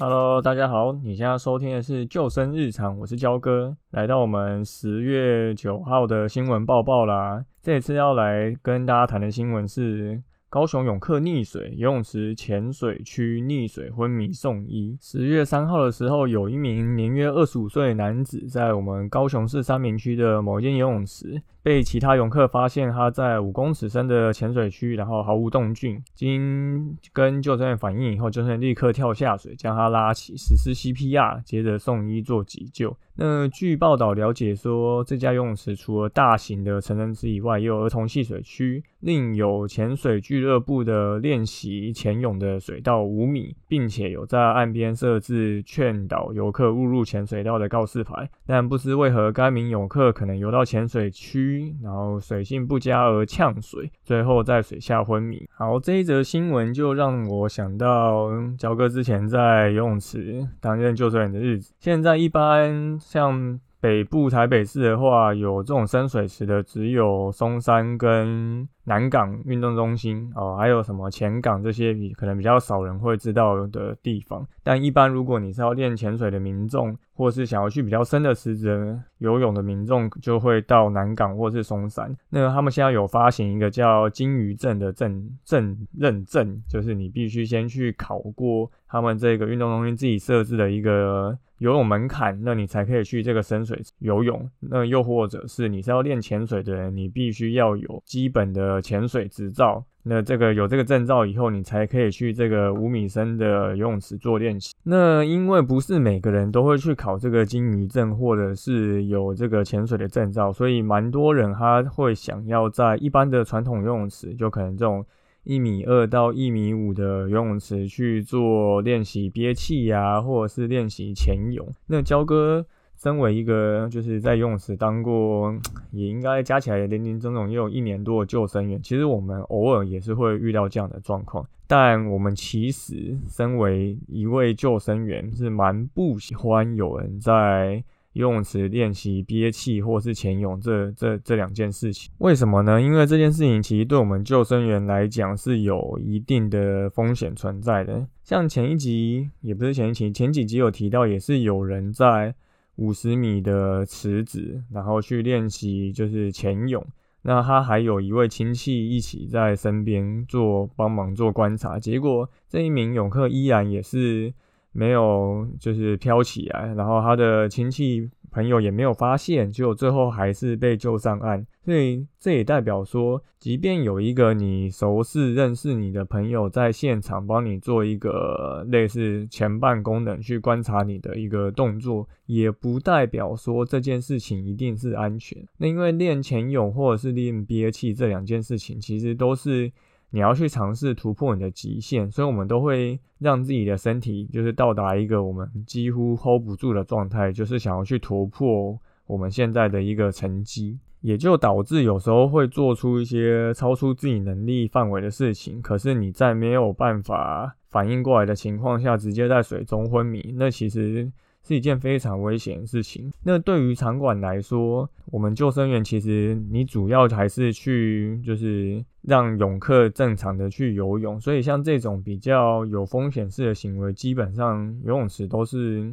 Hello，大家好，你现在收听的是救生日常，我是焦哥，来到我们十月九号的新闻报报啦。这次要来跟大家谈的新闻是。高雄泳客溺水，游泳池浅水区溺水昏迷送医。十月三号的时候，有一名年约二十五岁的男子，在我们高雄市三明区的某间游泳池，被其他泳客发现他在五公尺深的浅水区，然后毫无动静。经跟救生员反映以后，救生员立刻跳下水，将他拉起，实施 CPR，接着送医做急救。那据报道了解说，这家游泳池除了大型的成人池以外，也有儿童戏水区，另有潜水俱乐部的练习潜泳的水道五米，并且有在岸边设置劝导游客误入潜水道的告示牌。但不知为何，该名游客可能游到潜水区，然后水性不佳而呛水，最后在水下昏迷。好，这一则新闻就让我想到焦哥之前在游泳池担任救生员的日子。现在一般。像北部台北市的话，有这种深水池的只有松山跟。南港运动中心哦，还有什么前港这些比可能比较少人会知道的地方。但一般如果你是要练潜水的民众，或是想要去比较深的池子游泳的民众，就会到南港或是松山。那他们现在有发行一个叫金鱼证的证证认证，就是你必须先去考过他们这个运动中心自己设置的一个游泳门槛，那你才可以去这个深水游泳。那又或者是你是要练潜水的人，你必须要有基本的。潜水执照，那这个有这个证照以后，你才可以去这个五米深的游泳池做练习。那因为不是每个人都会去考这个金鱼证，或者是有这个潜水的证照，所以蛮多人他会想要在一般的传统游泳池，就可能这种一米二到一米五的游泳池去做练习憋气呀，或者是练习潜泳。那焦哥。身为一个就是在游泳池当过，也应该加起来零零总总也有一年多的救生员。其实我们偶尔也是会遇到这样的状况，但我们其实身为一位救生员，是蛮不喜欢有人在游泳池练习憋气或是潜泳这这这两件事情。为什么呢？因为这件事情其实对我们救生员来讲是有一定的风险存在的。像前一集也不是前一集，前几集有提到，也是有人在。五十米的池子，然后去练习就是潜泳。那他还有一位亲戚一起在身边做帮忙做观察，结果这一名泳客依然也是没有就是飘起来，然后他的亲戚。朋友也没有发现，就最后还是被救上岸。所以这也代表说，即便有一个你熟识、认识你的朋友在现场帮你做一个类似前半功能去观察你的一个动作，也不代表说这件事情一定是安全。那因为练潜泳或者是练憋气这两件事情，其实都是。你要去尝试突破你的极限，所以我们都会让自己的身体就是到达一个我们几乎 hold 不住的状态，就是想要去突破我们现在的一个成绩，也就导致有时候会做出一些超出自己能力范围的事情。可是你在没有办法反应过来的情况下，直接在水中昏迷，那其实。是一件非常危险的事情。那对于场馆来说，我们救生员其实你主要还是去就是让泳客正常的去游泳。所以像这种比较有风险式的行为，基本上游泳池都是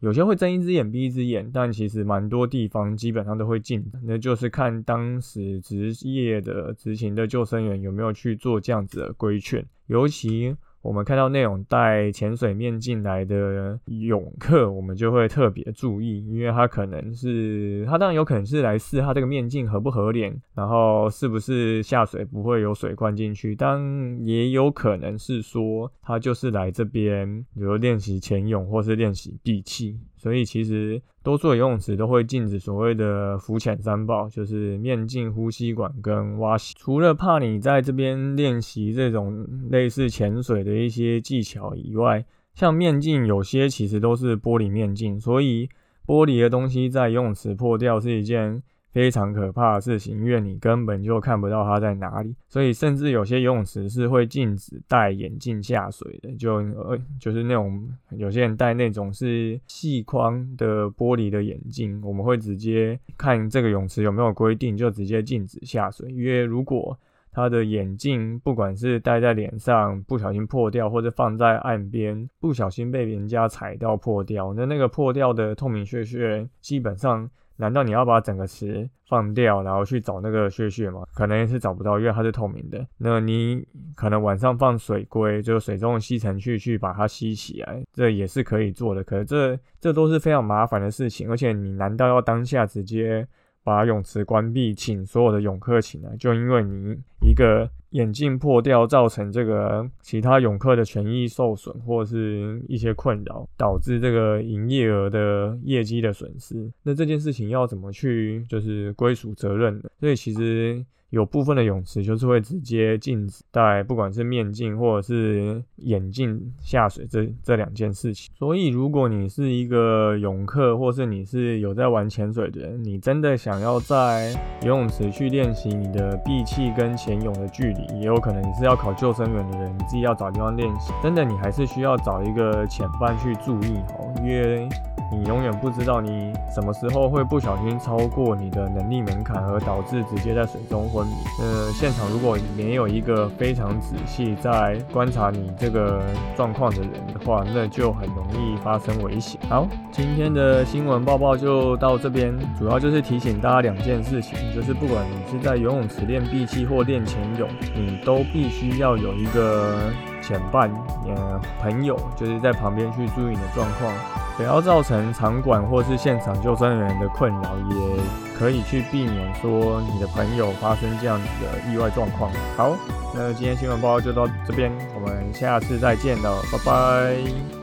有些会睁一只眼闭一只眼，但其实蛮多地方基本上都会禁的。那就是看当时职业的执勤的救生员有没有去做这样子的规劝，尤其。我们看到那种戴潜水面进来的泳客，我们就会特别注意，因为他可能是他当然有可能是来试他这个面镜合不合脸，然后是不是下水不会有水灌进去，但也有可能是说他就是来这边，比如练习潜泳或是练习闭气。所以其实多数游泳池都会禁止所谓的浮潜三宝，就是面镜、呼吸管跟蛙鞋。除了怕你在这边练习这种类似潜水的一些技巧以外，像面镜有些其实都是玻璃面镜，所以玻璃的东西在游泳池破掉是一件。非常可怕的事情，因为你根本就看不到它在哪里，所以甚至有些游泳池是会禁止戴眼镜下水的，就呃就是那种有些人戴那种是细框的玻璃的眼镜，我们会直接看这个泳池有没有规定，就直接禁止下水，因为如果他的眼镜不管是戴在脸上不小心破掉，或者放在岸边不小心被人家踩到破掉，那那个破掉的透明屑屑基本上。难道你要把整个池放掉，然后去找那个血血吗？可能也是找不到，因为它是透明的。那你可能晚上放水龟，就是水中的吸尘器去把它吸起来，这也是可以做的。可是这这都是非常麻烦的事情，而且你难道要当下直接？把泳池关闭，请所有的泳客请来，就因为你一个眼镜破掉，造成这个其他泳客的权益受损，或是一些困扰，导致这个营业额的业绩的损失。那这件事情要怎么去就是归属责任的？所以其实。有部分的泳池就是会直接禁止戴，不管是面镜或者是眼镜下水这这两件事情。所以，如果你是一个泳客，或是你是有在玩潜水的人，你真的想要在游泳池去练习你的闭气跟潜泳的距离，也有可能你是要考救生员的人，你自己要找地方练习。真的，你还是需要找一个潜伴去注意哦，因为。你永远不知道你什么时候会不小心超过你的能力门槛，而导致直接在水中昏迷。呃，现场如果没有一个非常仔细在观察你这个状况的人的话，那就很容易发生危险。好，今天的新闻报报就到这边，主要就是提醒大家两件事情，就是不管你是在游泳池练闭气或练潜泳，你都必须要有一个潜伴，呃，朋友就是在旁边去注意你的状况。不要造成场馆或是现场救生人员的困扰，也可以去避免说你的朋友发生这样子的意外状况。好，那今天新闻报告就到这边，我们下次再见了，拜拜。